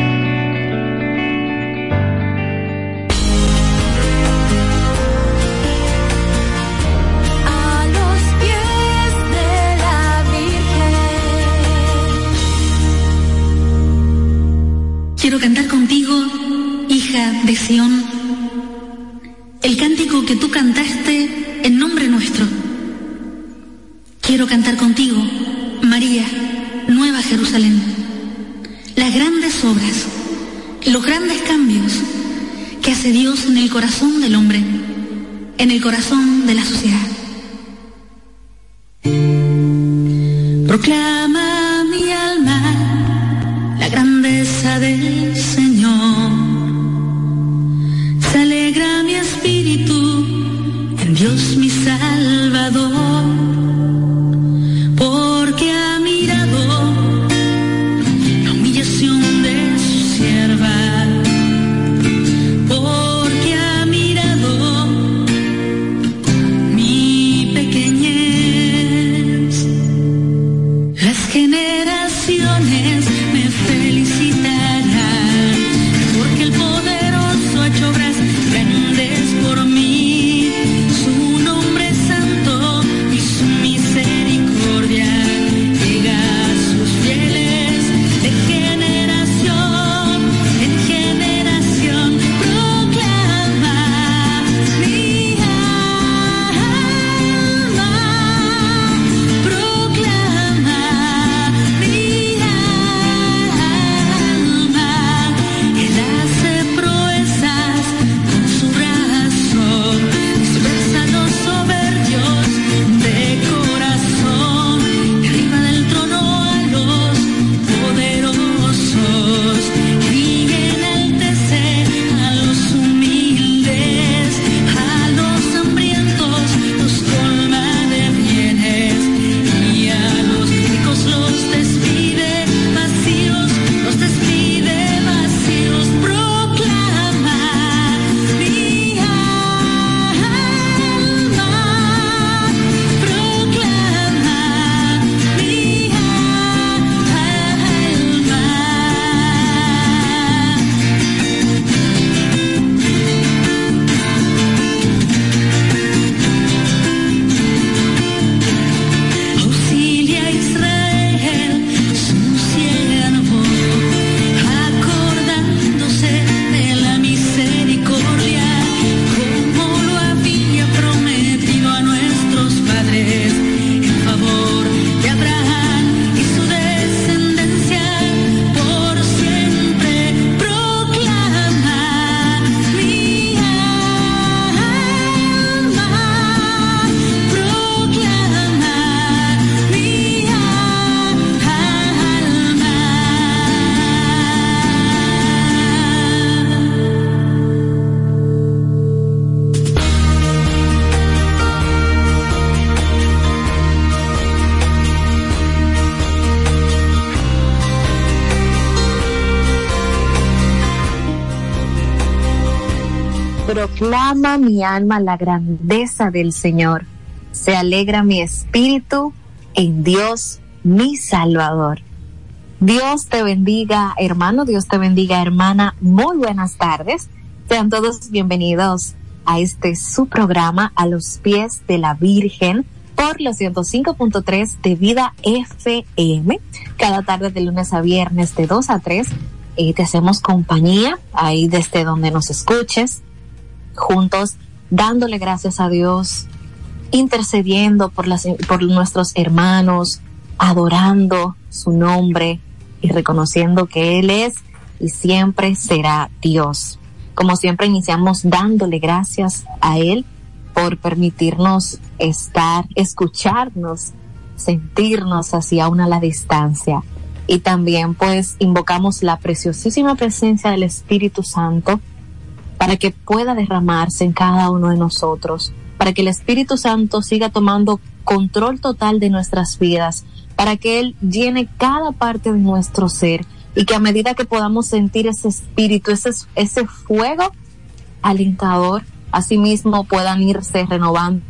de Sión, el cántico que tú cantaste en nombre nuestro. Quiero cantar contigo, María, Nueva Jerusalén, las grandes obras, los grandes cambios que hace Dios en el corazón del hombre, en el corazón de la sociedad. Proclama mi alma la grandeza del mi espíritu en Dios mi Salvador, Proclama mi alma la grandeza del Señor. Se alegra mi espíritu en Dios, mi Salvador. Dios te bendiga, hermano. Dios te bendiga, hermana. Muy buenas tardes. Sean todos bienvenidos a este su programa A los pies de la Virgen por los 105.3 de Vida FM. Cada tarde de lunes a viernes de 2 a 3 eh, te hacemos compañía ahí desde donde nos escuches, juntos dándole gracias a Dios, intercediendo por, las, por nuestros hermanos, adorando su nombre y reconociendo que Él es y siempre será Dios. Como siempre iniciamos dándole gracias a Él por permitirnos estar, escucharnos, sentirnos hacia una la distancia. Y también pues invocamos la preciosísima presencia del Espíritu Santo para que pueda derramarse en cada uno de nosotros, para que el Espíritu Santo siga tomando control total de nuestras vidas, para que Él llene cada parte de nuestro ser y que a medida que podamos sentir ese espíritu, ese, ese fuego alentador, asimismo puedan irse renovando